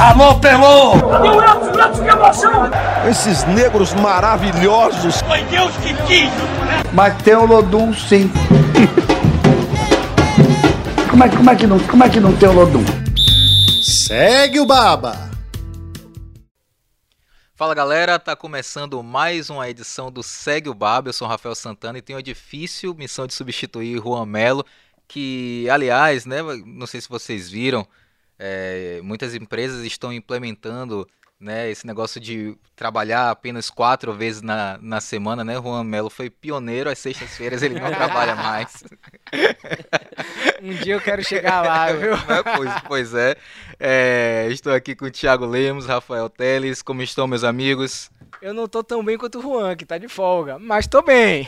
Alô, Pelô! Esses negros maravilhosos. Foi Deus que quis! Mas tem o Lodum sim. como, é, como, é que não, como é que não tem o Lodum? Segue o Baba! Fala galera, tá começando mais uma edição do Segue o Baba. Eu sou o Rafael Santana e tenho a difícil missão de substituir Juan Melo, que, aliás, né, não sei se vocês viram, é, muitas empresas estão implementando né, esse negócio de trabalhar apenas quatro vezes na, na semana, né? Juan Melo foi pioneiro, às sextas-feiras ele não trabalha mais. Um dia eu quero chegar lá, viu? Né, pois, pois é. é. Estou aqui com o Thiago Lemos, Rafael Teles. Como estão, meus amigos? Eu não tô tão bem quanto o Juan, que tá de folga, mas tô bem.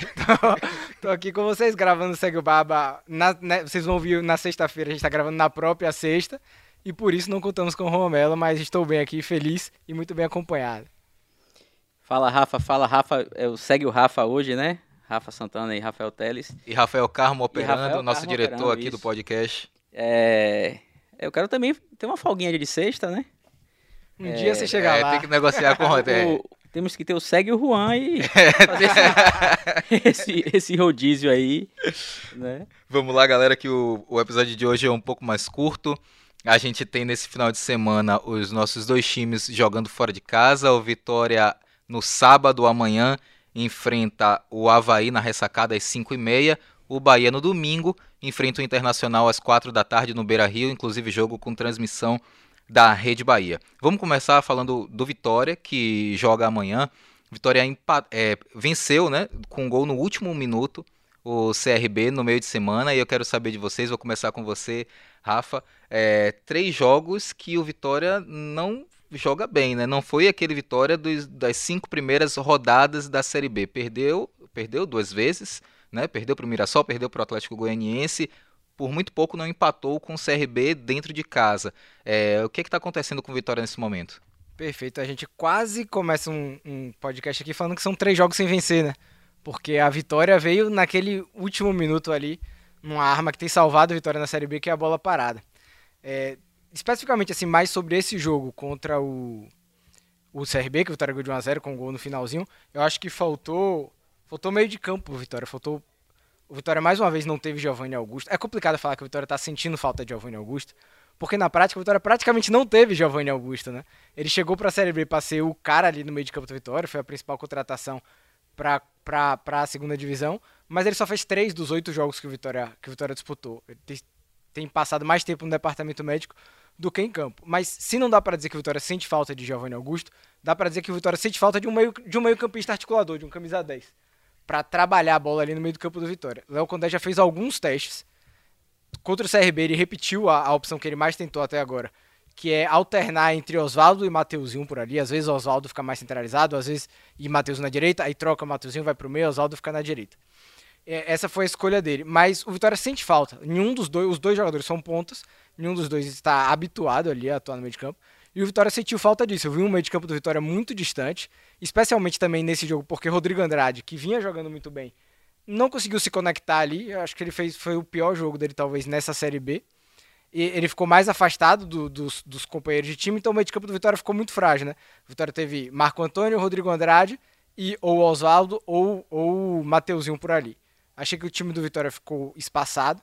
tô aqui com vocês gravando o Segue o Baba. Na, né, vocês vão ouvir na sexta-feira, a gente tá gravando na própria sexta. E por isso não contamos com o Romelo, mas estou bem aqui, feliz e muito bem acompanhado. Fala Rafa, fala Rafa, eu segue o Rafa hoje, né? Rafa Santana e Rafael Teles. E Rafael Carmo operando, Rafael nosso Carmo diretor operando, aqui do isso. podcast. É, eu quero também ter uma folguinha de sexta, né? Um dia você chegar É, lá. tem que negociar com o Rodé. O- temos que ter o segue o Juan e fazer esse, esse, esse rodízio aí, né? Vamos lá, galera, que o, o episódio de hoje é um pouco mais curto. A gente tem nesse final de semana os nossos dois times jogando fora de casa. O Vitória no sábado amanhã enfrenta o Havaí na ressacada às 5h30. O Bahia no domingo enfrenta o Internacional às 4 da tarde no Beira Rio, inclusive jogo com transmissão da Rede Bahia. Vamos começar falando do Vitória, que joga amanhã. Vitória é, venceu né, com um gol no último minuto o CRB no meio de semana e eu quero saber de vocês, vou começar com você, Rafa. É, três jogos que o Vitória não joga bem, né? Não foi aquele Vitória dos- das cinco primeiras rodadas da Série B. Perdeu, perdeu duas vezes, né? Perdeu para o Mirassol, perdeu para o Atlético Goianiense. Por muito pouco não empatou com o CRB dentro de casa. É, o que está acontecendo com o Vitória nesse momento? Perfeito, a gente quase começa um, um podcast aqui falando que são três jogos sem vencer, né? Porque a vitória veio naquele último minuto ali, numa arma que tem salvado a vitória na Série B, que é a bola parada. É, especificamente, assim, mais sobre esse jogo contra o, o CRB, que o Vitória ganhou de 1x0 com um gol no finalzinho, eu acho que faltou, faltou meio de campo Vitória, faltou... O Vitória mais uma vez não teve Giovanni Augusto. É complicado falar que o Vitória tá sentindo falta de Giovanni Augusto, porque na prática o Vitória praticamente não teve Giovanni Augusto, né? Ele chegou para a Série B para ser o cara ali no meio de campo do Vitória, foi a principal contratação para a segunda divisão, mas ele só fez três dos oito jogos que o Vitória, que o Vitória disputou. Ele tem, tem passado mais tempo no departamento médico do que em campo. Mas se não dá para dizer que o Vitória sente falta de Giovanni Augusto, dá para dizer que o Vitória sente falta de um meio de um meio-campista articulador, de um camisa 10, para trabalhar a bola ali no meio do campo do Vitória. Léo Condé já fez alguns testes contra o CRB, ele repetiu a, a opção que ele mais tentou até agora, que é alternar entre Oswaldo e Mateuzinho por ali. Às vezes Oswaldo fica mais centralizado, às vezes e Matheus na direita, aí troca Mateuzinho, vai pro meio, Oswaldo fica na direita. É, essa foi a escolha dele. Mas o Vitória sente falta. Nenhum dos dois, os dois jogadores são pontas, nenhum dos dois está habituado ali a atuar no meio de campo. E o Vitória sentiu falta disso. Eu vi um meio de campo do Vitória muito distante, especialmente também nesse jogo, porque Rodrigo Andrade, que vinha jogando muito bem, não conseguiu se conectar ali. Eu acho que ele fez foi o pior jogo dele, talvez, nessa Série B. Ele ficou mais afastado do- dos, dos companheiros de time, então o meio de campo do Vitória ficou muito frágil, né? O Vitória teve Marco Antônio, Rodrigo Andrade e ou Oswaldo ou o Mateuzinho por ali. Achei que o time do Vitória ficou espaçado.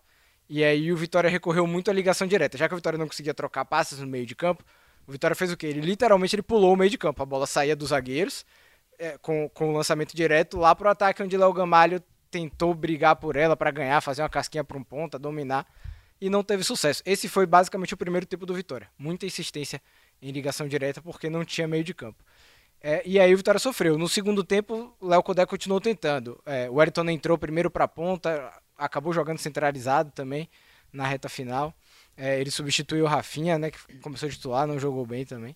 E aí o Vitória recorreu muito à ligação direta. Já que o Vitória não conseguia trocar passes no meio de campo, o Vitória fez o quê? Ele literalmente ele pulou o meio de campo. A bola saía dos zagueiros é, com, com o lançamento direto lá pro ataque, onde Léo Gamalho tentou brigar por ela para ganhar, fazer uma casquinha para um ponta, dominar e não teve sucesso. Esse foi basicamente o primeiro tempo do Vitória. Muita insistência em ligação direta porque não tinha meio de campo. É, e aí o Vitória sofreu. No segundo tempo, Léo Codé continuou tentando. É, o Wellington entrou primeiro para a ponta, acabou jogando centralizado também na reta final. É, ele substituiu o Rafinha, né, que começou a titular, não jogou bem também.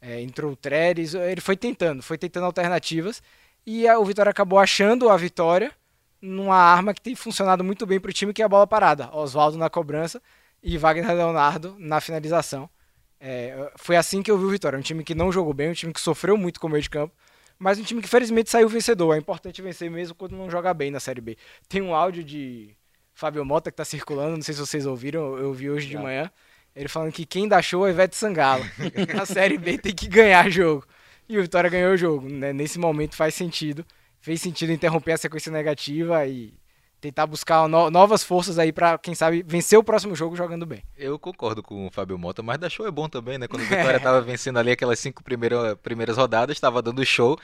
É, entrou o Treres, ele foi tentando, foi tentando alternativas. E a- o Vitória acabou achando a vitória numa arma que tem funcionado muito bem para o time, que é a bola parada. Oswaldo na cobrança e Wagner Leonardo na finalização. É, foi assim que eu vi o Vitória. Um time que não jogou bem, um time que sofreu muito com o meio de campo, mas um time que felizmente saiu vencedor. É importante vencer mesmo quando não joga bem na Série B. Tem um áudio de Fábio Mota que está circulando, não sei se vocês ouviram, eu vi hoje de manhã. Ele falando que quem dá show é Ivete Sangalo. Na Série B tem que ganhar jogo. E o Vitória ganhou o jogo. Né? Nesse momento faz sentido. Fez sentido interromper a sequência negativa e tentar buscar no novas forças aí para quem sabe vencer o próximo jogo jogando bem. Eu concordo com o Fábio Mota, mas dar show é bom também, né? Quando o Vitória tava vencendo ali aquelas cinco primeiras, primeiras rodadas, estava dando show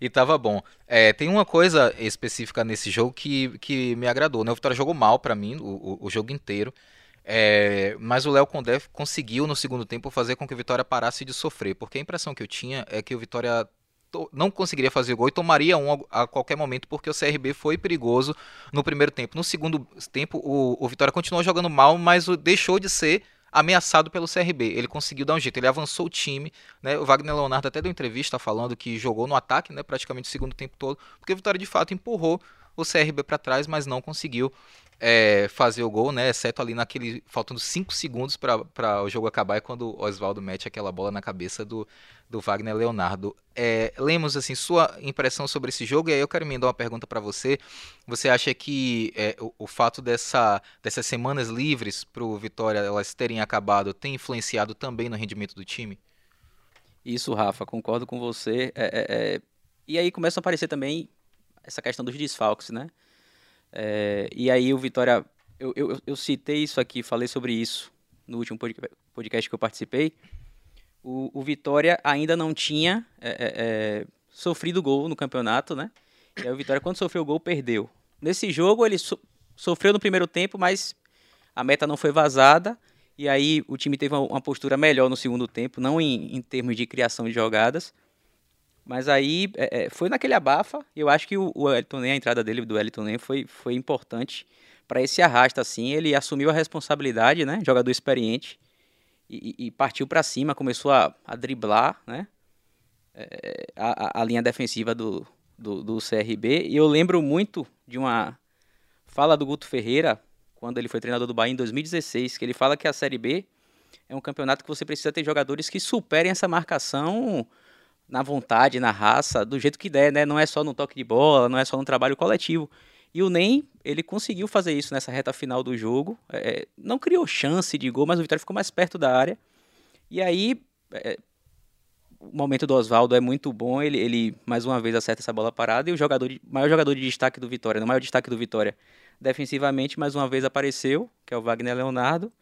e tava bom. É, tem uma coisa específica nesse jogo que, que me agradou, né? O Vitória jogou mal para mim o, o, o, jogo inteiro. É, mas o Léo Condé conseguiu no segundo tempo fazer com que o Vitória parasse de sofrer, porque a impressão que eu tinha é que o Vitória não conseguiria fazer gol e tomaria um a qualquer momento porque o CRB foi perigoso no primeiro tempo. No segundo tempo, o, o Vitória continuou jogando mal, mas o, deixou de ser ameaçado pelo CRB. Ele conseguiu dar um jeito, ele avançou o time. Né? O Wagner Leonardo até deu entrevista falando que jogou no ataque né, praticamente o segundo tempo todo, porque o Vitória de fato empurrou o CRB para trás, mas não conseguiu é, fazer o gol, né? Exceto ali naquele. faltando 5 segundos para o jogo acabar, é quando o Oswaldo mete aquela bola na cabeça do, do Wagner Leonardo. É, Lemos, assim, sua impressão sobre esse jogo, e aí eu quero emendar uma pergunta para você. Você acha que é, o, o, fato dessa, dessas semanas livres para o Vitória elas terem acabado tem influenciado também no rendimento do time? Isso, Rafa, concordo com você. É, é, é e aí começa a aparecer também essa questão dos desfalques, né? É, e aí o Vitória, eu, eu, eu, citei isso aqui, falei sobre isso no último podcast que eu participei. O, o Vitória ainda não tinha é, é, é, sofrido gol no campeonato, né? E aí o Vitória, quando sofreu o gol, perdeu. Nesse jogo ele so, sofreu no primeiro tempo, mas a meta não foi vazada. E aí o time teve uma, uma postura melhor no segundo tempo, não em, em termos de criação de jogadas, mas aí é, é, foi naquele abafa. Eu acho que o, o a entrada dele do Elton Nem foi, foi importante para esse arrasta assim. Ele assumiu a responsabilidade, né? Jogador experiente e, e partiu para cima, começou a, a driblar, né? É, a, a, linha defensiva do, do, do CRB. E eu lembro muito de uma fala do Guto Ferreira quando ele foi treinador do Bahia em 2016, que ele fala que a Série B é um campeonato que você precisa ter jogadores que superem essa marcação na vontade, na raça, do jeito que der, né? Não é só no toque de bola, não é só no trabalho coletivo. E o NEM, ele conseguiu fazer isso nessa reta final do jogo. É, não criou chance de gol, mas o Vitória ficou mais perto da área. E aí, é, o momento do Oswaldo é muito bom. Ele, ele, mais uma vez, acerta essa bola parada. E o jogador maior jogador de destaque do Vitória, o maior destaque do Vitória, defensivamente, mais uma vez apareceu, que é o Wagner Leonardo.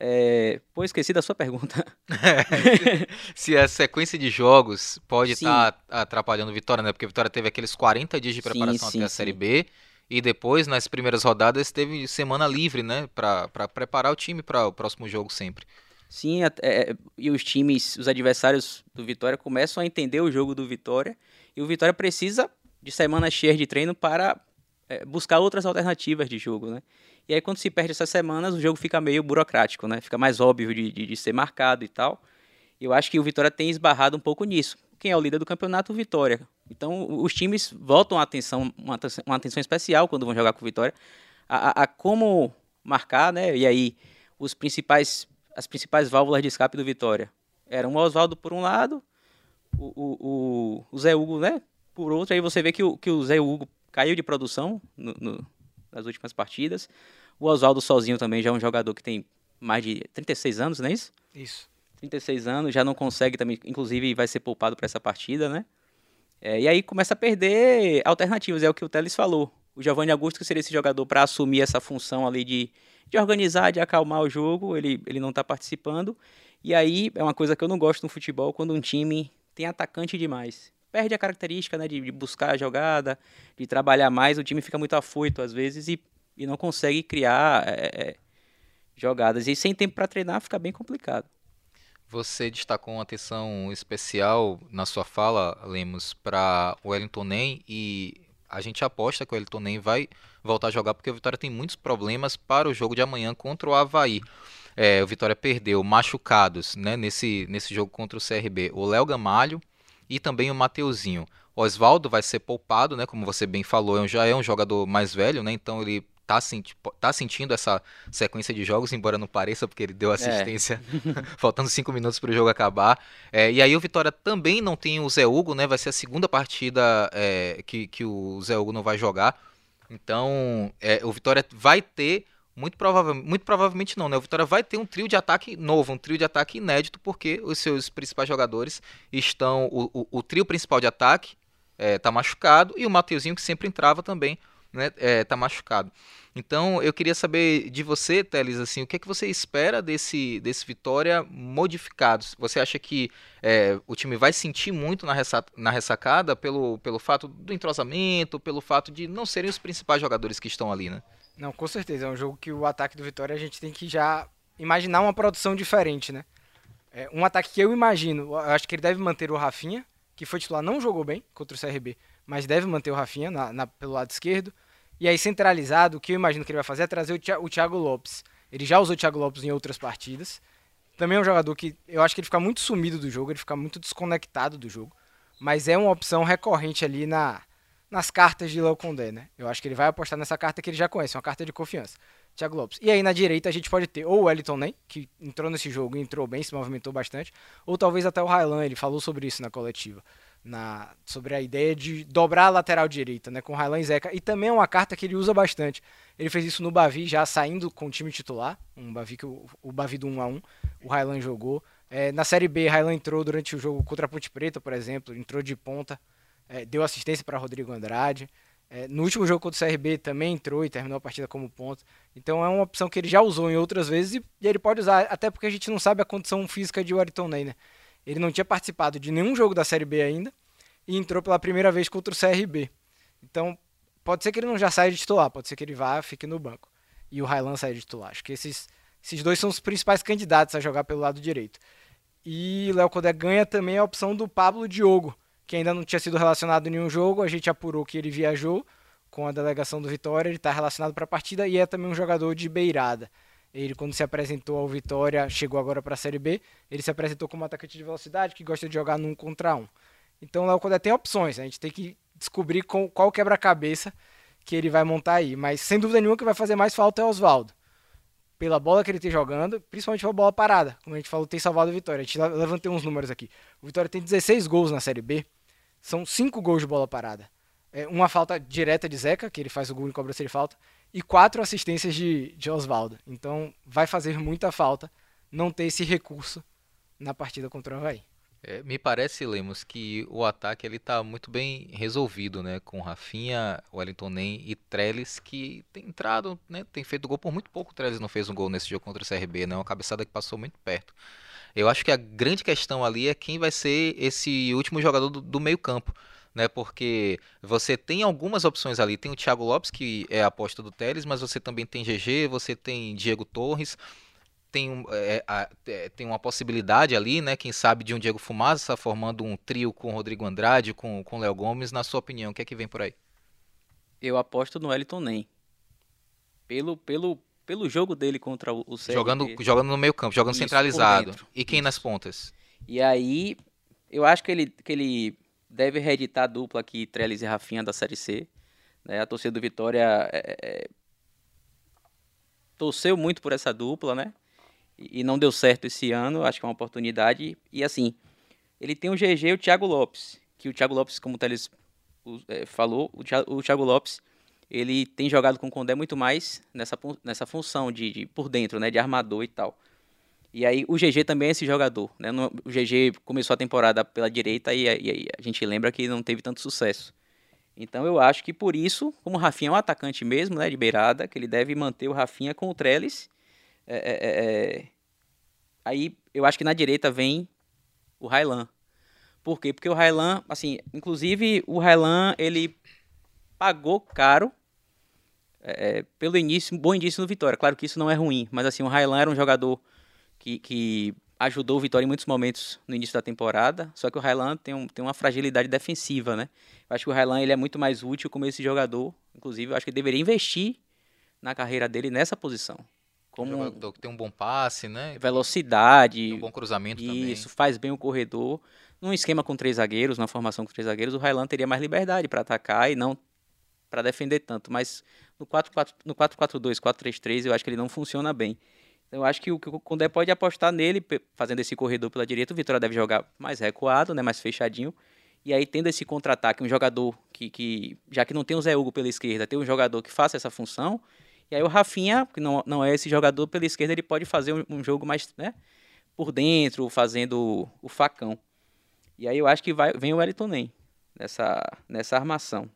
É... Pô, esqueci da sua pergunta. se a sequência de jogos pode estar tá atrapalhando o Vitória, né? Porque Vitória teve aqueles 40 dias de preparação sim, sim, até a Série B. E depois, nas primeiras rodadas, teve semana livre, né? Para preparar o time para o próximo jogo sempre. Sim, é, e os times, os adversários do Vitória começam a entender o jogo do Vitória. E o Vitória precisa de semanas cheias de treino para é, buscar outras alternativas de jogo, né? E aí, quando se perde essas semanas, o jogo fica meio burocrático, né? Fica mais óbvio de, de, de ser marcado e tal. Eu acho que o Vitória tem esbarrado um pouco nisso. Quem é o líder do campeonato? O Vitória. Então, os times voltam a atenção, uma, uma atenção especial quando vão jogar com o Vitória, a, a, a como marcar, né? E aí, os principais, as principais válvulas de escape do Vitória eram o Oswaldo por um lado, o, o, o, Zé Hugo, né? Por outro, aí você vê que o, que o Zé Hugo caiu de produção no, no, nas últimas partidas. O Oswaldo sozinho também já é um jogador que tem mais de 36 anos, não é isso? Isso. 36 anos, já não consegue também, inclusive vai ser poupado para essa partida, né? É, e aí começa a perder alternativas, é o que o Teles falou. O Giovanni Augusto, que seria esse jogador para assumir essa função ali de, de organizar, de acalmar o jogo, ele, ele não está participando. E aí é uma coisa que eu não gosto no futebol, quando um time tem atacante demais. Perde a característica né, de, de buscar a jogada, de trabalhar mais, o time fica muito afoito às vezes e e não consegue criar é, é, jogadas. E sem tempo para treinar fica bem complicado. Você destacou uma atenção especial na sua fala, Lemos, para o Wellington Nem e a gente aposta que o Wellington Nem vai voltar a jogar porque o Vitória tem muitos problemas para o jogo de amanhã contra o Havaí. É, o Vitória perdeu machucados né, nesse, nesse jogo contra o CRB. O Léo Gamalho e também o Mateuzinho. Oswaldo vai ser poupado, né? Como você bem falou, é já é um jogador mais velho, né? Então ele tá, senti tá sentindo essa sequência de jogos, embora não pareça, porque ele deu é. assistência é. faltando cinco minutos para o jogo acabar. É, e aí o Vitória também não tem o Zé Hugo, né? Vai ser a segunda partida é, que, que o Zé Hugo não vai jogar. Então, é, o Vitória vai ter muito, provável, muito provavelmente não, né? O Vitória vai ter um trio de ataque novo, um trio de ataque inédito, porque os seus principais jogadores estão. O, o, o trio principal de ataque está machucado e o Mateuzinho, que sempre entrava também, né, é, tá machucado. Então eu queria saber de você, Teles, assim, o que é que você espera desse, desse Vitória modificado? Você acha que é, o time vai sentir muito na, ressa na ressacada pelo, pelo fato do entrosamento, pelo fato de não serem os principais jogadores que estão ali, né? Não, com certeza. É um jogo que o ataque do Vitória a gente tem que já imaginar uma produção diferente, né? É, um ataque que eu imagino, eu acho que ele deve manter o Rafinha, que foi titular, não jogou bem contra o CRB, mas deve manter o Rafinha na, na, pelo lado esquerdo. E aí, centralizado, o que eu imagino que ele vai fazer é trazer o Thiago Lopes. Ele já usou o Thiago Lopes em outras partidas. Também é um jogador que eu acho que ele fica muito sumido do jogo, ele fica muito desconectado do jogo. Mas é uma opção recorrente ali na, nas cartas de Léo Condé, né? Eu acho que ele vai apostar nessa carta que ele já conhece, uma carta de confiança. Thiago Lopes. E aí na direita a gente pode ter ou o Wellington Nem, que entrou nesse jogo entrou bem, se movimentou bastante, ou talvez até o Railan, ele falou sobre isso na coletiva na, sobre a ideia de dobrar a lateral direita, né, com Railan e Zeca. E também é uma carta que ele usa bastante. Ele fez isso no Bavi, já saindo com o time titular, um Bavi que o, o Bavi do 1 a 1 o Railan jogou. É, na Série B, Railan entrou durante o jogo contra a Ponte Preta, por exemplo, entrou de ponta, é, deu assistência para Rodrigo Andrade. É, no último jogo contra o CRB também entrou e terminou a partida como ponta. Então é uma opção que ele já usou em outras vezes e, e ele pode usar, até porque a gente não sabe a condição física de Wellington Ney, né? Ele não tinha participado de nenhum jogo da Série B ainda e entrou pela primeira vez contra o CRB. Então, pode ser que ele não já saia de titular, pode ser que ele vá, fique no banco. E o Railan saia de titular. Acho que esses, esses dois são os principais candidatos a jogar pelo lado direito. E Léo Codé ganha também a opção do Pablo Diogo, que ainda não tinha sido relacionado em nenhum jogo. A gente apurou que ele viajou com a delegação do Vitória, ele está relacionado para a partida e é também um jogador de beirada. Ele, quando se apresentou ao Vitória, chegou agora para a Série B, ele se apresentou como atacante de velocidade, que gosta de jogar num contra um. Então o Léo Condé tem opções, a gente tem que descobrir com, qual quebra-cabeça que ele vai montar aí. Mas sem dúvida nenhuma que vai fazer mais falta é o Oswaldo. Pela bola que ele tem jogando, principalmente pela bola parada. Como a gente falou, tem salvado o Vitória. A gente levantei uns números aqui. O Vitória tem 16 gols na Série B. São 5 gols de bola parada. É uma falta direta de Zeca, que ele faz o gol em cobrança de falta e quatro assistências de, de Oswaldo. Então vai fazer muita falta não ter esse recurso na partida contra o Havaí. É, me parece, Lemos, que o ataque ele tá muito bem resolvido, né? Com Rafinha, Wellington Nem e Trellis, que tem entrado, né? Tem feito gol por muito pouco. O Trellis não fez um gol nesse jogo contra o CRB, né? Uma cabeçada que passou muito perto. Eu acho que a grande questão ali é quem vai ser esse último jogador do, do meio campo né? Porque você tem algumas opções ali. Tem o Thiago Lopes, que é a aposta do Teles, mas você também tem GG, você tem Diego Torres. Tem, é, é, tem uma possibilidade ali, né? Quem sabe de um Diego Fumaça formando um trio com Rodrigo Andrade, com o Léo Gomes. Na sua opinião, o que é que vem por aí? Eu aposto no Elton Nem. Pelo, pelo, pelo jogo dele contra o CRB. Jogando, jogando no meio campo, jogando Isso, centralizado. E quem Isso. nas pontas? E aí, eu acho que ele, que ele deve reeditar a dupla aqui, Trellis e Rafinha da Série C. Né? A torcida do Vitória é, é, torceu muito por essa dupla, né? E, e não deu certo esse ano, acho que é uma oportunidade. E assim, ele tem o GG e o Thiago Lopes, que o Thiago Lopes, como o Teles é, falou, o Thiago Lopes ele tem jogado com o Condé muito mais nessa, nessa função de, de, por dentro, né, de armador e tal. E aí o GG também é esse jogador, né? O GG começou a temporada pela direita e, e, a gente lembra que não teve tanto sucesso. Então eu acho que por isso, como o Rafinha é um atacante mesmo, né, de beirada, que ele deve manter o Rafinha com o Trellis. É, é, é... é. Aí eu acho que na direita vem o Railan. Por quê? Porque o Railan, assim, inclusive o Railan, ele pagou caro é, é, pelo início, bom início no Vitória. Claro que isso não é ruim, mas assim, o Railan era um jogador que, que ajudou o Vitória em muitos momentos no início da temporada, só que o Railan tem, um, tem uma fragilidade defensiva, né? Eu acho que o Railan ele é muito mais útil como esse jogador, inclusive eu acho que ele deveria investir na carreira dele nessa posição. Como um jogador que tem um bom passe, né? Velocidade. um bom cruzamento isso, também. Isso, faz bem o corredor. Num esquema com três zagueiros, numa formação com três zagueiros, o Railan teria mais liberdade para atacar e não para defender tanto. Mas no 4-4, no 4-4-2, 4-3-3, eu acho que ele não funciona bem. Eu acho que o, Condé pode apostar nele, fazendo esse corredor pela direita. O Vitória deve jogar mais recuado, né, mais fechadinho. E aí, tendo esse contra-ataque, um jogador que, que, já que não tem o Zé Hugo pela esquerda, tem um jogador que faça essa função. E aí o Rafinha, que não, não é esse jogador pela esquerda, ele pode fazer um, um jogo mais né, por dentro, fazendo o, facão. E aí eu acho que vai, vem o Wellington nessa, nessa armação.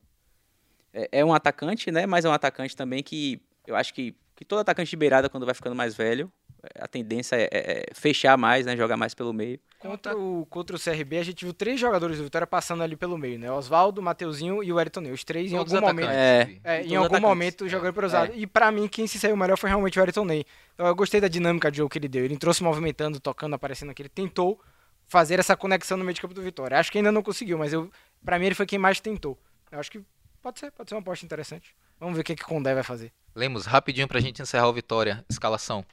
É, é, um atacante, né? Mas é um atacante também que eu acho que, que todo atacante de beirada, quando vai ficando mais velho, a tendência é, é, é fechar mais, né? Jogar mais pelo meio. Contra o, contra o CRB, a gente viu três jogadores do Vitória passando ali pelo meio, né? Oswaldo, Mateuzinho e o Ayrton Ney. Os três em algum momento. É, é, em algum momento jogando por usado. E para mim, quem se saiu melhor foi realmente o Ayrton Ney. Então, eu gostei da dinâmica de jogo que ele deu. Ele entrou se movimentando, tocando, aparecendo aqui. Ele tentou fazer essa conexão no meio de campo do Vitória. Acho que ainda não conseguiu, mas eu, para mim ele foi quem mais tentou. Eu acho que pode ser, pode ser uma aposta interessante. Vamos ver o que, que o Condé vai fazer. Lemos, rapidinho pra gente encerrar o Vitória. Escalação.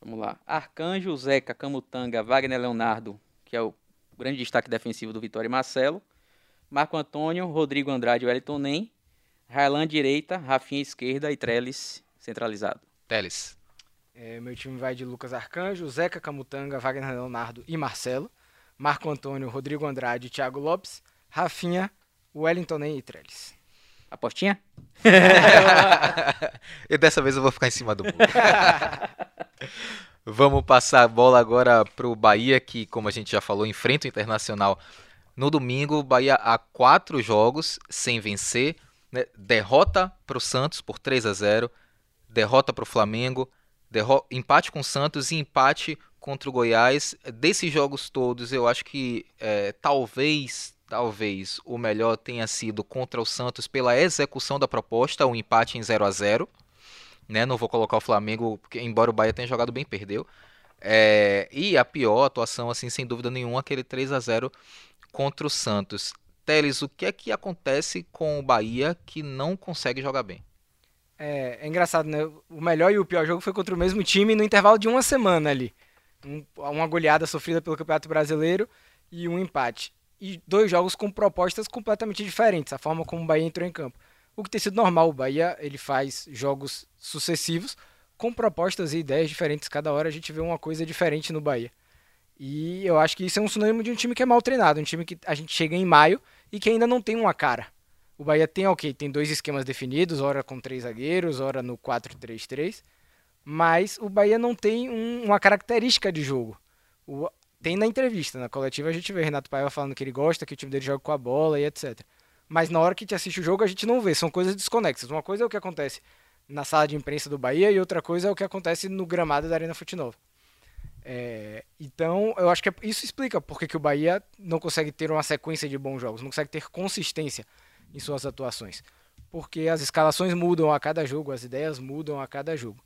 Vamos lá. Arcanjo, Zeca, Camutanga, Wagner Leonardo, que é o grande destaque defensivo do Vitória e Marcelo. Marco Antônio, Rodrigo Andrade e Wellington Nem. Railan direita, Rafinha esquerda e Trellis centralizado. Teles. É, meu time vai de Lucas Arcanjo, Zeca Camutanga, Wagner Leonardo e Marcelo. Marco Antônio, Rodrigo Andrade e Thiago Lopes. Rafinha, Wellington Nem e Trellis. Apostinha? e dessa vez eu vou ficar em cima do muro. Vamos passar a bola agora para o Bahia, que, como a gente já falou, enfrenta o Internacional no domingo. O Bahia há quatro jogos sem vencer. Né? Derrota para o Santos por 3 a 0 derrota para o Flamengo, empate com o Santos e empate contra o Goiás. Desses jogos todos, eu acho que é, talvez, talvez o melhor tenha sido contra o Santos pela execução da proposta, um empate em 0 a 0 né? Não vou colocar o Flamengo, porque embora o Bahia tenha jogado bem, perdeu. É, e a pior atuação, assim, sem dúvida nenhuma, aquele 3 a 0 contra o Santos. Teles, o que é que acontece com o Bahia que não consegue jogar bem? É, é, engraçado, né? O melhor e o pior jogo foi contra o mesmo time no intervalo de uma semana ali. Um, uma goleada sofrida pelo Campeonato Brasileiro e um empate. E dois jogos com propostas completamente diferentes, a forma como o Bahia entrou em campo o que tem sido normal. O Bahia ele faz jogos sucessivos com propostas e ideias diferentes. Cada hora a gente vê uma coisa diferente no Bahia. E eu acho que isso é um sinônimo de um time que é mal treinado, um time que a gente chega em maio e que ainda não tem uma cara. O Bahia tem, ok, tem dois esquemas definidos, ora com três zagueiros, ora no 4-3-3, mas o Bahia não tem um, uma característica de jogo. O, tem na entrevista, na coletiva a gente vê Renato Paiva falando que ele gosta, que o time dele joga com a bola e etc mas na hora que te assiste o jogo a gente não vê, são coisas desconexas. Uma coisa é o que acontece na sala de imprensa do Bahia e outra coisa é o que acontece no gramado da Arena Fute Nova. É, então, eu acho que é, isso explica porque que o Bahia não consegue ter uma sequência de bons jogos, não consegue ter consistência em suas atuações. Porque as escalações mudam a cada jogo, as ideias mudam a cada jogo.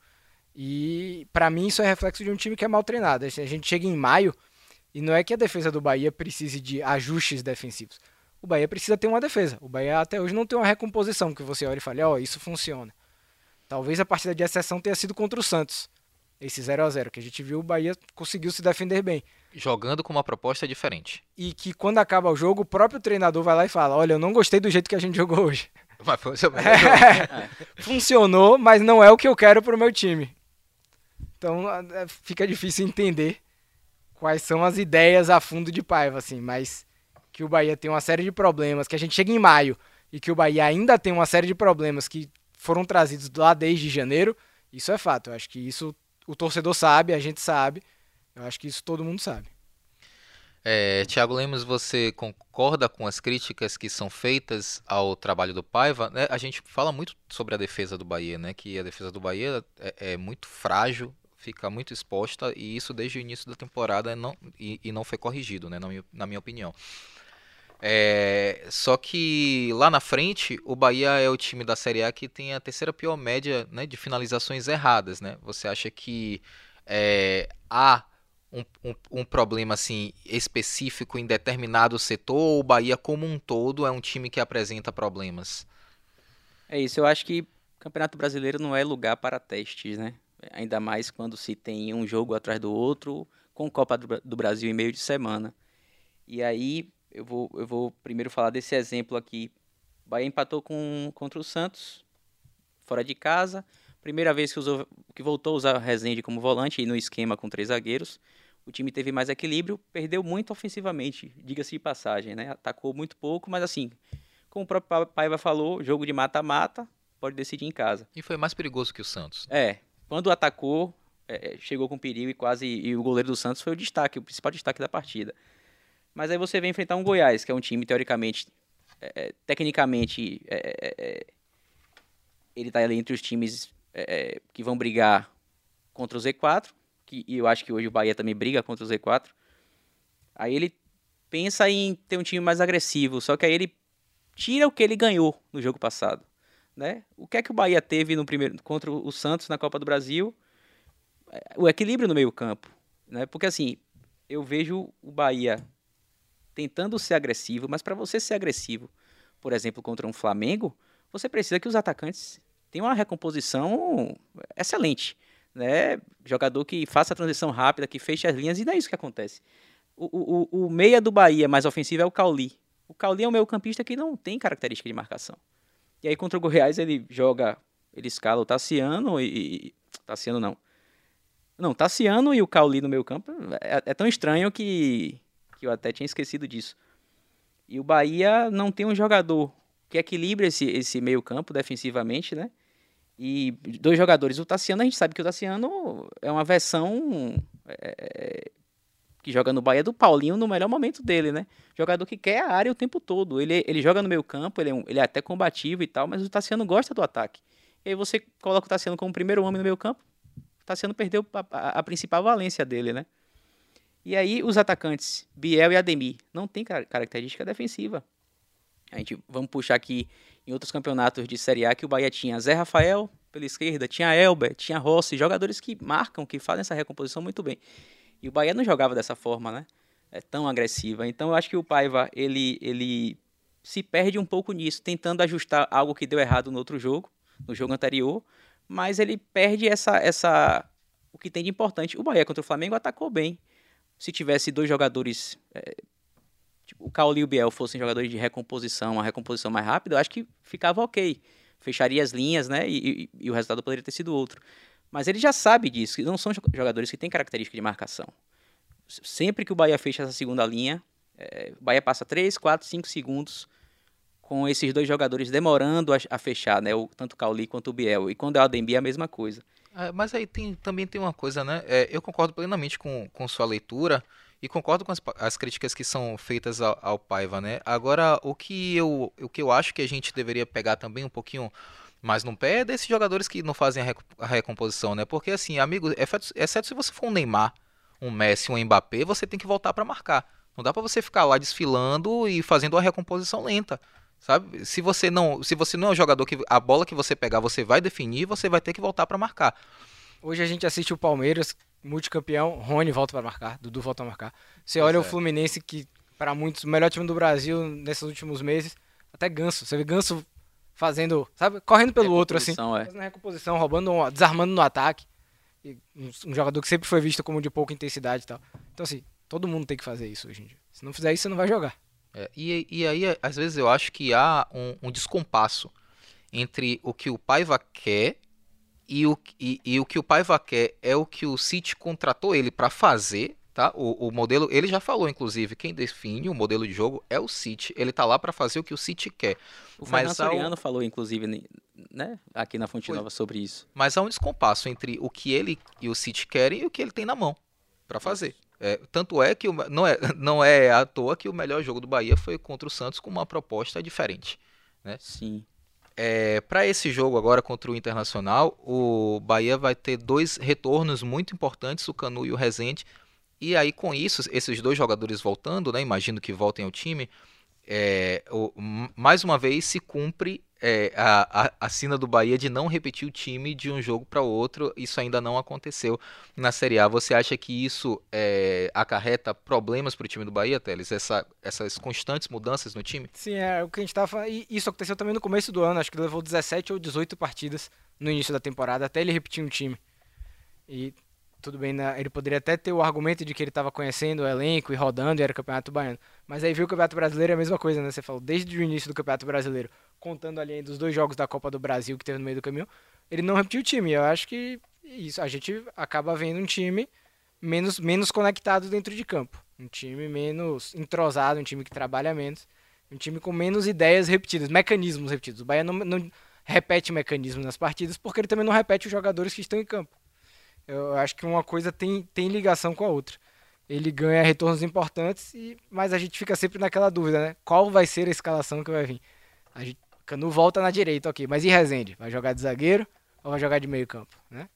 E para mim isso é reflexo de um time que é mal treinado. A gente chega em maio e não é que a defesa do Bahia precise de ajustes defensivos o Bahia precisa ter uma defesa. O Bahia até hoje não tem uma recomposição que você olha e fale, ó, oh, isso funciona. Talvez a partida de exceção tenha sido contra o Santos. Esse 0 a 0 que a gente viu, o Bahia conseguiu se defender bem. Jogando com uma proposta diferente. E que quando acaba o jogo, o próprio treinador vai lá e fala: Olha, eu não gostei do jeito que a gente jogou hoje. Mas foi o seu melhor é, Funcionou, mas não é o que eu quero pro meu time. Então fica difícil entender quais são as ideias a fundo de Paiva, assim, mas que o Bahia tem uma série de problemas, que a gente chega em maio e que o Bahia ainda tem uma série de problemas que foram trazidos lá desde janeiro, isso é fato. Eu acho que isso o torcedor sabe, a gente sabe. Eu acho que isso todo mundo sabe. É, Tiago Lemos, você concorda com as críticas que são feitas ao trabalho do Paiva? Né? A gente fala muito sobre a defesa do Bahia, né? que a defesa do Bahia é, é muito frágil, fica muito exposta, e isso desde o início da temporada não, e, e não foi corrigido, né? na, minha, na minha opinião. É, só que lá na frente, o Bahia é o time da Série A que tem a terceira pior média né, de finalizações erradas. Né? Você acha que é, há um, um, um, problema assim específico em determinado setor ou o Bahia como um todo é um time que apresenta problemas? É isso, eu acho que Campeonato Brasileiro não é lugar para testes, né? Ainda mais quando se tem um jogo atrás do outro, com Copa do Brasil em meio de semana. E aí eu vou, eu vou primeiro falar desse exemplo aqui. O Bahia empatou com, contra o Santos, fora de casa. Primeira vez que, usou, que voltou a usar o Rezende como volante e no esquema com três zagueiros. O time teve mais equilíbrio, perdeu muito ofensivamente, diga-se de passagem, né? Atacou muito pouco, mas assim, como o próprio Paiva falou, jogo de mata-mata, pode decidir em casa. E foi mais perigoso que o Santos. É, quando atacou, é, chegou com perigo e quase. E o goleiro do Santos foi o destaque, o principal destaque da partida. Mas aí você vem enfrentar um Goiás, que é um time, teoricamente, é, é tecnicamente, é, é, ele tá ali entre os times que vão brigar contra o Z4, que, e eu acho que hoje o Bahia também briga contra o Z4. Aí ele pensa em ter um time mais agressivo, só que aí ele tira o que ele ganhou no jogo passado. Né? O que é que o Bahia teve no primeiro contra o Santos na Copa do Brasil? O equilíbrio no meio-campo. Né? Porque assim, eu vejo o Bahia tentando ser agressivo, mas para você ser agressivo, por exemplo, contra um Flamengo, você precisa que os atacantes tenham uma recomposição excelente. Né? Jogador que faça a transição rápida, que feche as linhas, e não é isso que acontece. O, o, o meia do Bahia mais ofensivo é o Cauli. O Cauli é um meio campista que não tem característica de marcação. E aí contra o Goiás ele joga, ele escala o Tassiano e... Tassiano não. Não, Tassiano e o Cauli no meio campo é, é tão estranho que, que eu até tinha esquecido disso. E o Bahia não tem um jogador que equilibre esse, esse meio campo defensivamente, né? E dois jogadores. O Tassiano, a gente sabe que o Tassiano é uma versão é, que joga no Bahia do Paulinho no melhor momento dele, né? Jogador que quer a área o tempo todo. Ele, ele joga no meio campo, ele é, um, ele é até combativo e tal, mas o Tassiano gosta do ataque. E aí você coloca o Tassiano como primeiro homem no meio campo, o Tassiano perdeu a, a, a principal valência dele, né? E aí os atacantes, Biel e Ademir, não tem car característica defensiva. A gente vamos puxar aqui em outros campeonatos de Série A que o Bahia tinha Zé Rafael pela esquerda, tinha Elber, tinha Rossi, jogadores que marcam, que fazem essa recomposição muito bem. E o Bahia não jogava dessa forma, né? É tão agressiva. Então eu acho que o Paiva, ele, ele se perde um pouco nisso, tentando ajustar algo que deu errado no outro jogo, no jogo anterior, mas ele perde essa, essa o que tem de importante. O Bahia contra o Flamengo atacou bem. Se tivesse dois jogadores, é, tipo, o Cauli e o Biel fossem jogadores de recomposição, uma recomposição mais rápida, eu acho que ficava ok. Fecharia as linhas, né? E, e, e o resultado poderia ter sido outro. Mas ele já sabe disso, que não são jogadores que têm característica de marcação. Sempre que o Bahia fecha essa segunda linha, é, o Bahia passa 3, 4, 5 segundos com esses dois jogadores demorando a, a fechar, né? O, tanto o Cauli quanto o Biel. E quando é o Adembi é a mesma coisa. É, mas aí tem, também tem uma coisa, né? É, eu concordo plenamente com, com sua leitura e concordo com as, as críticas que são feitas ao, ao, Paiva, né? Agora, o que, eu, o que eu acho que a gente deveria pegar também um pouquinho mais no pé é desses jogadores que não fazem a, rec a recomposição, né? Porque, assim, amigo, exceto se você for um Neymar, um Messi, um Mbappé, você tem que voltar para marcar. Não dá para você ficar lá desfilando e fazendo a recomposição lenta, sabe? Se você não, se você não é um jogador que a bola que você pegar você vai definir, você vai ter que voltar para marcar. Hoje a gente assiste o Palmeiras, multicampeão, Rony volta para marcar, Dudu volta a marcar. Você olha é. o Fluminense que para muitos o melhor time do Brasil nesses últimos meses, até Ganso. Você vê Ganso fazendo, sabe, correndo pelo outro assim, é. fazendo recomposição, roubando, desarmando no ataque um, um, jogador que sempre foi visto como de pouca intensidade e tal. Então, assim, todo mundo tem que fazer isso hoje em dia. Se não fizer isso, você não vai jogar. É, e, e aí, às vezes, eu acho que há um, um descompasso entre o que o Paiva quer e o, e, e, o que o Paiva quer é o que o City contratou ele para fazer, tá? O, o, modelo, ele já falou, inclusive, quem define o modelo de jogo é o City. Ele tá lá para fazer o que o City quer. O Fernando Soriano falou, inclusive, né, aqui na Fonte Nova sobre isso. Mas há um descompasso entre o que ele e o City querem e o que ele tem na mão para fazer. É, tanto é que o, não, é, não é à toa que o melhor jogo do Bahia foi contra o Santos com uma proposta diferente. Né? Sim. É, para esse jogo agora contra o Internacional, o Bahia vai ter dois retornos muito importantes, o Canu e o Rezende. E aí, com isso, esses dois jogadores voltando, né, imagino que voltem ao time, é, o, mais uma vez se cumpre é, a, a, a sina do Bahia de não repetir o time de um jogo para outro. Isso ainda não aconteceu na Série A. Você acha que isso é, acarreta problemas para o time do Bahia, Teles? Essa, essas constantes mudanças no time? Sim, é o que a gente estava falando. E isso aconteceu também no começo do ano. Acho que levou 17 ou 18 partidas no início da temporada até ele repetir um time. E tudo bem, né? ele poderia até ter o argumento de que ele estava conhecendo o elenco e rodando e era campeonato baiano. Mas aí viu o Campeonato Brasileiro é a mesma coisa, né? Você falou, desde o início do Campeonato Brasileiro, contando ali dos dois jogos da Copa do Brasil que teve no meio do caminho, ele não repetiu o time. Eu acho que isso, a gente acaba vendo um time menos, menos conectado dentro de campo. Um time menos entrosado, um time que trabalha menos, um time com menos ideias repetidas, mecanismos repetidos. O Bahia não, não repete mecanismos nas partidas, porque ele também não repete os jogadores que estão em campo. Eu acho que uma coisa tem, tem ligação com a outra. Ele ganha retornos importantes, e, mas a gente fica sempre naquela dúvida, né? Qual vai ser a escalação que vai vir? A gente, Canu volta na direita, ok. Mas e Rezende? Vai jogar de zagueiro ou vai jogar de meio campo, né?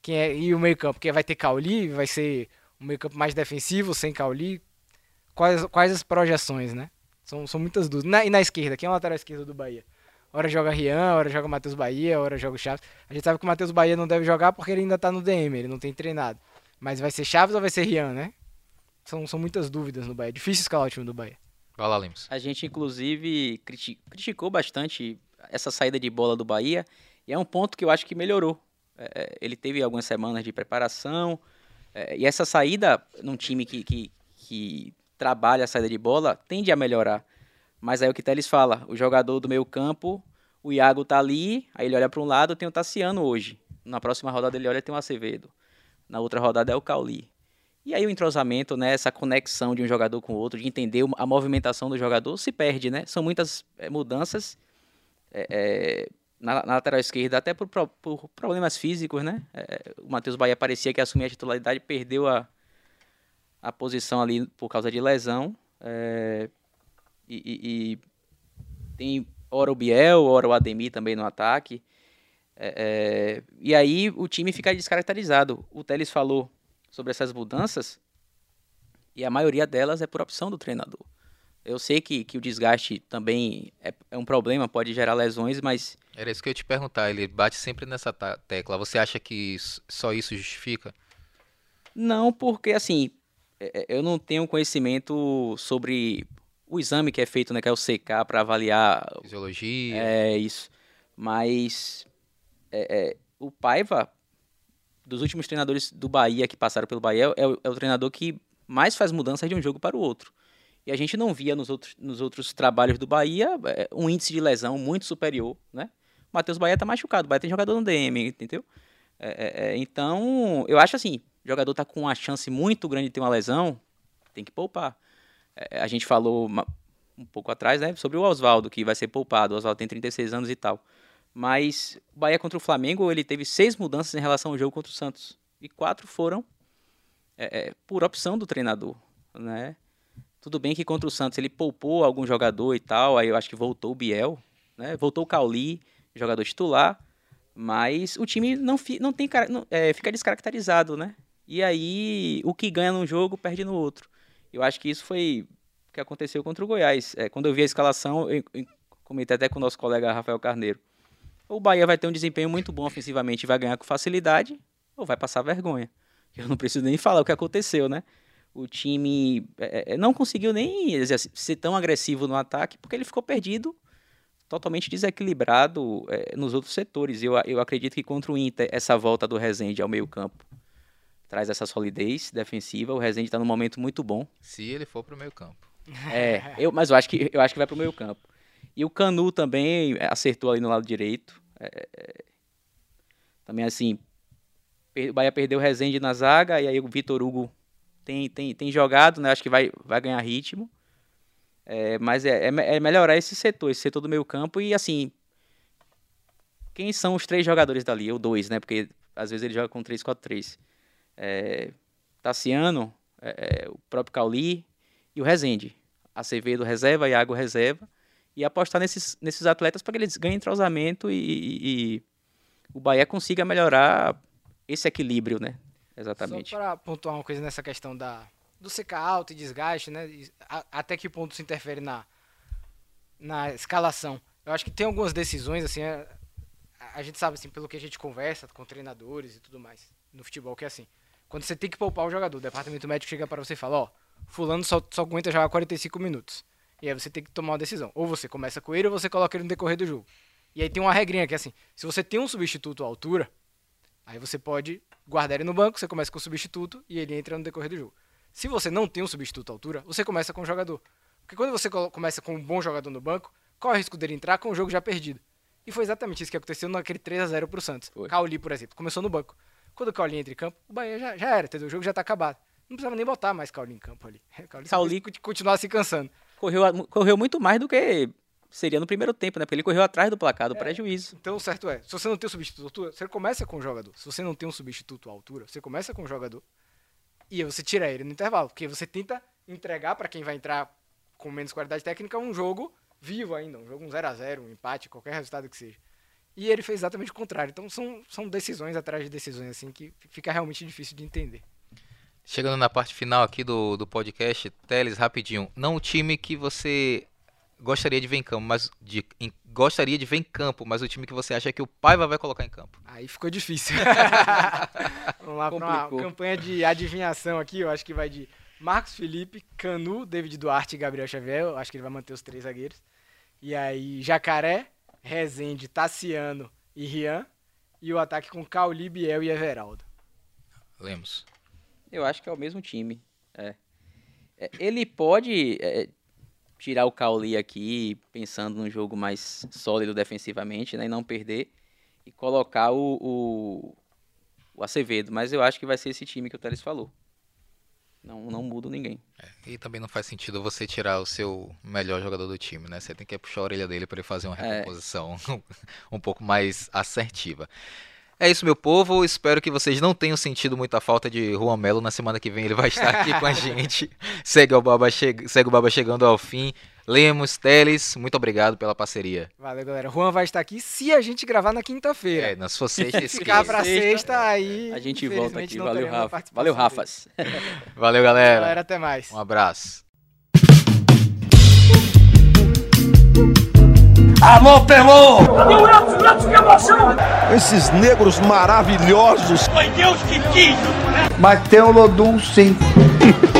Quem é, e o meio campo? Quem vai ter Cauli? Vai ser um meio campo mais defensivo, sem Cauli? Quais, quais as projeções, né? São, são muitas dúvidas. Na, e na esquerda? Quem é o lateral esquerdo do Bahia? Hora joga Rian, hora joga Matheus Bahia, hora joga o Chaves. A gente sabe que o Matheus Bahia não deve jogar porque ele ainda tá no DM, ele não tem treinado. Mas vai ser Chaves ou vai ser Rian, né? São, são muitas dúvidas no Bahia. É difícil escalar o time do Bahia. Vai lá, Lemos. A gente, inclusive, criti criticou bastante essa saída de bola do Bahia. E é um ponto que eu acho que melhorou. É, ele teve algumas semanas de preparação. É, e essa saída num time que, que, que trabalha a saída de bola tende a melhorar. Mas aí o que Teles fala, o jogador do meio campo, o Iago tá ali, aí ele olha para um lado, tem o Tassiano hoje. Na próxima rodada ele olha tem o Acevedo. Na outra rodada é o Cauli. E aí o entrosamento, né, essa conexão de um jogador com o outro, de entender a movimentação do jogador, se perde, né? São muitas é, mudanças é, é, na, na, lateral esquerda, até por, por problemas físicos, né? o Matheus Bahia parecia que assumia a titularidade, perdeu a, a posição ali por causa de lesão. É, e, e, e, tem ora o Biel, ora o Ademir também no ataque. É, é, e aí o time fica descaracterizado. O Teles falou sobre essas mudanças e a maioria delas é por opção do treinador. Eu sei que, que o desgaste também é, é um problema, pode gerar lesões, mas. Era isso que eu ia te perguntar. Ele bate sempre nessa tecla. Você acha que só isso justifica? Não, porque assim, é, é, eu não tenho conhecimento sobre o exame que é feito, né, que é o CK para avaliar fisiologia. É isso. Mas é, é, o Paiva dos últimos treinadores do Bahia que passaram pelo Bahia é o, é o, treinador que mais faz mudanças de um jogo para o outro. E a gente não via nos outros, nos outros trabalhos do Bahia é, um índice de lesão muito superior, né? O Matheus Bahia tá machucado, o Bahia tem jogador no DM, entendeu? É, é, então, eu acho assim, o jogador tá com uma chance muito grande de ter uma lesão, tem que poupar. É, a gente falou uma, um pouco atrás, né, sobre o Oswaldo, que vai ser poupado. O Oswaldo tem 36 anos e tal. Mas o Bahia contra o Flamengo, ele teve seis mudanças em relação ao jogo contra o Santos. E quatro foram é, é, por opção do treinador, né? Tudo bem que contra o Santos ele poupou algum jogador e tal, aí eu acho que voltou o Biel, né? Voltou o Cauli, jogador titular, mas o time não, fi, não tem não, é, fica descaracterizado, né? E aí o que ganha num jogo perde no outro. Eu acho que isso foi o que aconteceu contra o Goiás. É, quando eu vi a escalação, eu, eu comentei até com o nosso colega Rafael Carneiro. O Bahia vai ter um desempenho muito bom ofensivamente vai ganhar com facilidade, ou vai passar vergonha. Eu não preciso nem falar o que aconteceu, né? O time é, é não conseguiu nem ser tão agressivo no ataque, porque ele ficou perdido, totalmente desequilibrado é, nos outros setores. Eu, eu acredito que contra o Inter, essa volta do Rezende ao meio campo traz essa solidez defensiva. O Rezende está num momento muito bom. Se ele for para o meio campo. É, eu, mas eu acho, que, eu acho que vai para o meio campo. E o Canu também acertou ali no lado direito. É, é, também assim, o Bahia perdeu o Rezende na zaga, e aí o Vitor Hugo tem, tem, tem jogado, né? Acho que vai, vai ganhar ritmo. É, mas é, é, é, melhorar esse setor, esse setor do meio campo. E assim, quem são os três jogadores dali? Ou dois, né? Porque às vezes ele joga com 3-4-3 é, Tassiano, é, é, o próprio Cauli e o Rezende. Acevedo reserva, Iago reserva. E apostar nesses, nesses atletas para que eles ganhem entrosamento e, e, e, o Bahia consiga melhorar esse equilíbrio, né? Exatamente. Só para pontuar uma coisa nessa questão da, do seca alto e desgaste, né? até que ponto isso interfere na, na escalação. Eu acho que tem algumas decisões, assim, a, a gente sabe, assim, pelo que a gente conversa com treinadores e tudo mais, no futebol, que é assim, quando você tem que poupar o jogador, o departamento médico chega para você e fala, ó, fulano só, só aguenta jogar 45 minutos. E aí você tem que tomar uma decisão. Ou você começa com ele ou você coloca ele no decorrer do jogo. E aí tem uma regrinha que é assim, se você tem um substituto à altura, aí você pode guardar ele no banco, você começa com o substituto e ele entra no decorrer do jogo. Se você não tem um substituto à altura, você começa com o jogador. Porque quando você começa com um bom jogador no banco, é o risco dele entrar com o jogo já perdido? E foi exatamente isso que aconteceu naquele 3 a 0 pro Santos. Foi. Cauli, por exemplo, começou no banco. Quando o Cauli entra em campo, o Bahia já, já era, entendeu? O jogo já tá acabado. Não precisava nem botar mais Cauli em campo ali. Cauli, Cauli continuar se cansando. Correu, correu muito mais do que seria no primeiro tempo, né? Porque ele correu atrás do placar, do prejuízo. Então, o certo é, se você não tem o substituto à altura, você começa com o jogador. Se você não tem um substituto à altura, você começa com o jogador e você tira ele no intervalo. Porque você tenta entregar para quem vai entrar com menos qualidade técnica um jogo vivo ainda, um jogo um 0x0, um empate, qualquer resultado que seja. E ele fez exatamente o contrário. Então são, são decisões atrás de decisões assim que fica realmente difícil de entender. Chegando na parte final aqui do, do podcast, Teles, rapidinho. Não o time que você gostaria de ver em campo, mas de, em, gostaria de ver em campo, mas o time que você acha que o Paiva vai colocar em campo. Aí ficou difícil. Vamos lá para uma campanha de adivinhação aqui, eu acho que vai de Marcos Felipe, Canu, David Duarte e Gabriel Xavier, eu acho que ele vai manter os três zagueiros. E aí Jacaré, Rezende, Tassiano e Rian, e o ataque com Cauli, Biel e Everaldo. Lemos. Eu acho que é o mesmo time. É. É, ele pode é, tirar o Cauli aqui, pensando num jogo mais sólido defensivamente, né, e não perder, e colocar o, o, o Acevedo. Mas eu acho que vai ser esse time que o Teles falou. Não, não muda ninguém. É, e também não faz sentido você tirar o seu melhor jogador do time, né? Você tem que puxar a orelha dele para ele fazer uma é. recomposição é. um pouco mais assertiva. É isso, meu povo. Espero que vocês não tenham sentido muita falta de Juan Melo. Na semana que vem ele vai estar aqui com a gente. Segue o, Baba che... Segue o Baba chegando ao fim. Lemos, Teles, muito obrigado pela parceria. Valeu, galera. Juan vai estar aqui se a gente gravar na quinta-feira. É, na sua sexta. Se ficar pra sexta, aí. A gente volta aqui. Valeu, Rafa. Valeu, Rafas. Valeu, galera. Galera, até mais. Um abraço. Alô, Pelô! Esses negros maravilhosos. Foi Deus que quis! Mas tem o Lodum sim.